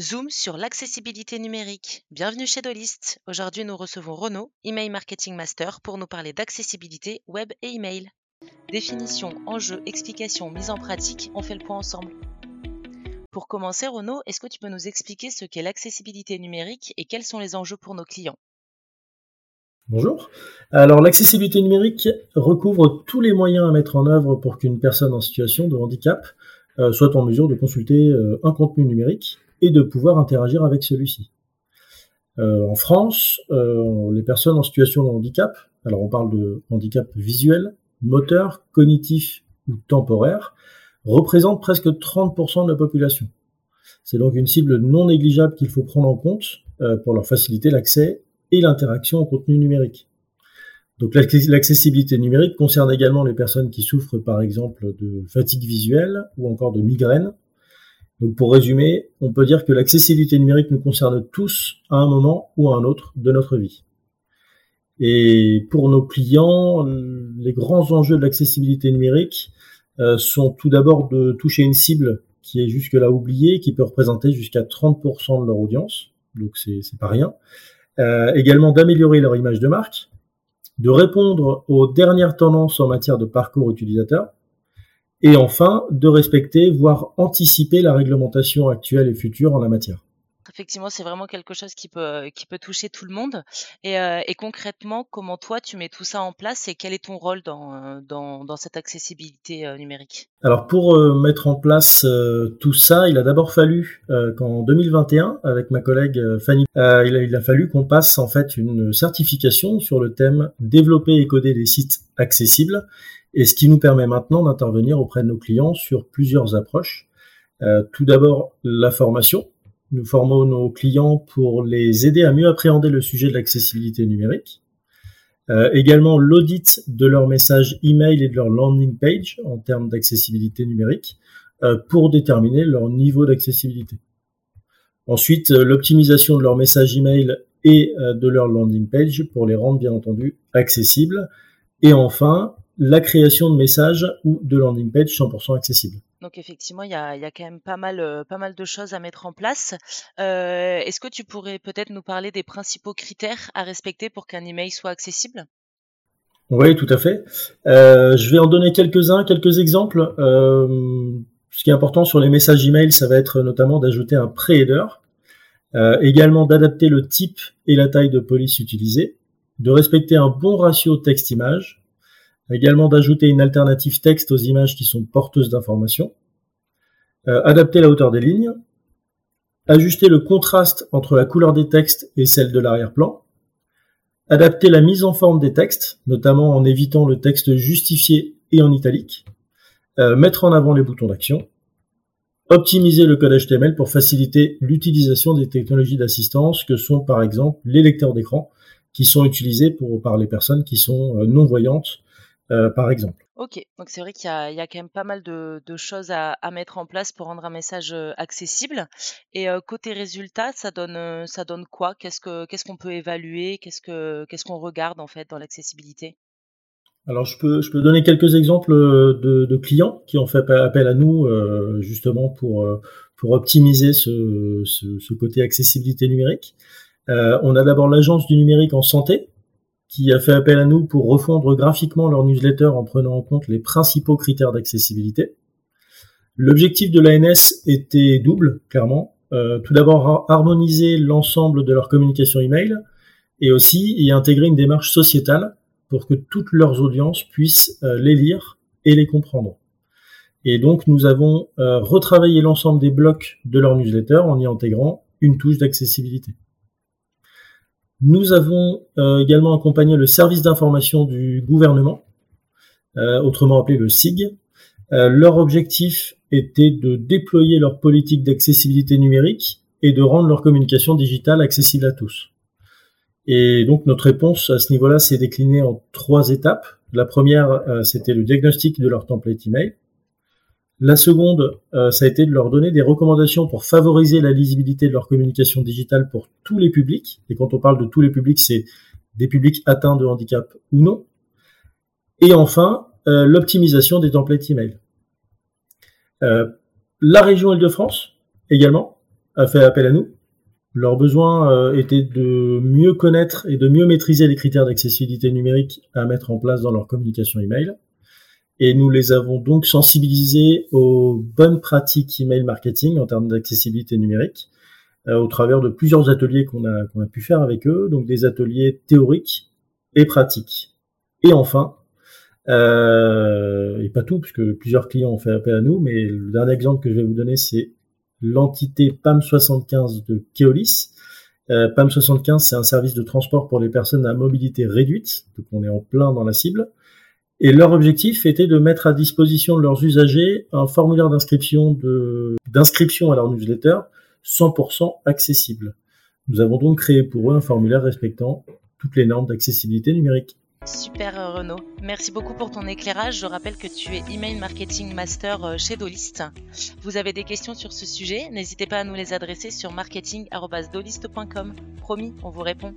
Zoom sur l'accessibilité numérique. Bienvenue chez Dolist. Aujourd'hui, nous recevons Renaud, Email Marketing Master, pour nous parler d'accessibilité web et email. Définition, enjeux, explications, mise en pratique, on fait le point ensemble. Pour commencer, Renaud, est-ce que tu peux nous expliquer ce qu'est l'accessibilité numérique et quels sont les enjeux pour nos clients? Bonjour. Alors l'accessibilité numérique recouvre tous les moyens à mettre en œuvre pour qu'une personne en situation de handicap euh, soit en mesure de consulter euh, un contenu numérique et de pouvoir interagir avec celui-ci. Euh, en France, les personnes en situation de handicap, alors on parle de handicap visuel, moteur, cognitif ou temporaire, représentent presque 30% de la population. C'est donc une cible non négligeable qu'il faut prendre en compte pour leur faciliter l'accès et l'interaction au contenu numérique. Donc l'accessibilité numérique concerne également les personnes qui souffrent par exemple de fatigue visuelle ou encore de migraine, donc pour résumer, on peut dire que l'accessibilité numérique nous concerne tous à un moment ou à un autre de notre vie. Et pour nos clients, les grands enjeux de l'accessibilité numérique euh, sont tout d'abord de toucher une cible qui est jusque-là oubliée, qui peut représenter jusqu'à 30% de leur audience, donc c'est pas rien. Euh, également d'améliorer leur image de marque, de répondre aux dernières tendances en matière de parcours utilisateur, et enfin, de respecter, voire anticiper la réglementation actuelle et future en la matière. Effectivement, c'est vraiment quelque chose qui peut, qui peut toucher tout le monde. Et, euh, et, concrètement, comment toi, tu mets tout ça en place et quel est ton rôle dans, euh, dans, dans cette accessibilité euh, numérique? Alors, pour euh, mettre en place euh, tout ça, il a d'abord fallu qu'en 2021, avec ma collègue Fanny, il a, il, a, fallu qu'on passe en fait une certification sur le thème développer et coder des sites accessibles et ce qui nous permet maintenant d'intervenir auprès de nos clients sur plusieurs approches. Euh, tout d'abord, la formation. Nous formons nos clients pour les aider à mieux appréhender le sujet de l'accessibilité numérique. Euh, également l'audit de leur message email et de leur landing page en termes d'accessibilité numérique euh, pour déterminer leur niveau d'accessibilité. Ensuite, euh, l'optimisation de leur message email et de leur landing page pour les rendre bien entendu accessibles. Et enfin, la création de messages ou de landing page 100% accessibles. Donc effectivement, il y a, y a, quand même pas mal, euh, pas mal de choses à mettre en place. Euh, Est-ce que tu pourrais peut-être nous parler des principaux critères à respecter pour qu'un email soit accessible? Oui, tout à fait. Euh, je vais en donner quelques-uns, quelques exemples. Euh, ce qui est important sur les messages email, ça va être notamment d'ajouter un pré-header, euh, également d'adapter le type et la taille de police utilisée, de respecter un bon ratio texte-image, également d'ajouter une alternative texte aux images qui sont porteuses d'informations, euh, adapter la hauteur des lignes, ajuster le contraste entre la couleur des textes et celle de l'arrière-plan, adapter la mise en forme des textes, notamment en évitant le texte justifié et en italique, euh, mettre en avant les boutons d'action, optimiser le code HTML pour faciliter l'utilisation des technologies d'assistance que sont par exemple les lecteurs d'écran qui sont utilisés pour, par les personnes qui sont euh, non-voyantes euh, par exemple. Ok, donc c'est vrai qu'il y, y, a quand même pas mal de, de choses à, à, mettre en place pour rendre un message accessible. Et euh, côté résultat, ça donne, ça donne quoi? Qu'est-ce que qu'est-ce qu'on peut évaluer? Qu'est-ce que qu'est-ce qu'on regarde en fait dans l'accessibilité? Alors je peux, je peux donner quelques exemples de, de, clients qui ont fait appel à nous euh, justement pour, pour optimiser ce, ce, ce, côté accessibilité numérique. Euh, on a d'abord l'agence du numérique en santé qui a fait appel à nous pour refondre graphiquement leur newsletter en prenant en compte les principaux critères d'accessibilité. L'objectif de l'ANS était double, clairement. Euh, tout d'abord, harmoniser l'ensemble de leur communication email et aussi y intégrer une démarche sociétale pour que toutes leurs audiences puissent euh, les lire et les comprendre. Et donc, nous avons euh, retravaillé l'ensemble des blocs de leur newsletter en y intégrant une touche d'accessibilité. Nous avons euh, également accompagné le service d'information du gouvernement, euh, autrement appelé le SIG. Euh, leur objectif était de déployer leur politique d'accessibilité numérique et de rendre leur communication digitale accessible à tous. Et donc notre réponse à ce niveau-là s'est déclinée en trois étapes. La première, c'était le diagnostic de leur template email. La seconde, euh, ça a été de leur donner des recommandations pour favoriser la lisibilité de leur communication digitale pour tous les publics. Et quand on parle de tous les publics, c'est des publics atteints de handicap ou non. Et enfin, euh, l'optimisation des templates email. la région Île-de-France également a fait appel à nous. Leur besoin était de mieux connaître et de mieux maîtriser les critères d'accessibilité numérique à mettre en place dans leur communication email et nous les avons donc sensibilisés aux bonnes pratiques email marketing en termes d'accessibilité numérique euh, au travers de plusieurs ateliers qu'on a, a pu faire avec eux, donc des ateliers théoriques et pratiques. Et enfin, euh, et pas tout, puisque plusieurs clients ont fait appel à nous, mais le dernier exemple que je vais vous donner, c'est l'entité PAM75 de Keolis. Euh, PAM75, c'est un service de transport pour les personnes à mobilité réduite, donc on est en plein dans la cible. Et leur objectif était de mettre à disposition de leurs usagers un formulaire d'inscription à leur newsletter 100% accessible. Nous avons donc créé pour eux un formulaire respectant toutes les normes d'accessibilité numérique. Super euh, Renaud, merci beaucoup pour ton éclairage. Je rappelle que tu es Email Marketing Master euh, chez Dolist. Vous avez des questions sur ce sujet, n'hésitez pas à nous les adresser sur marketing.dolist.com. Promis, on vous répond.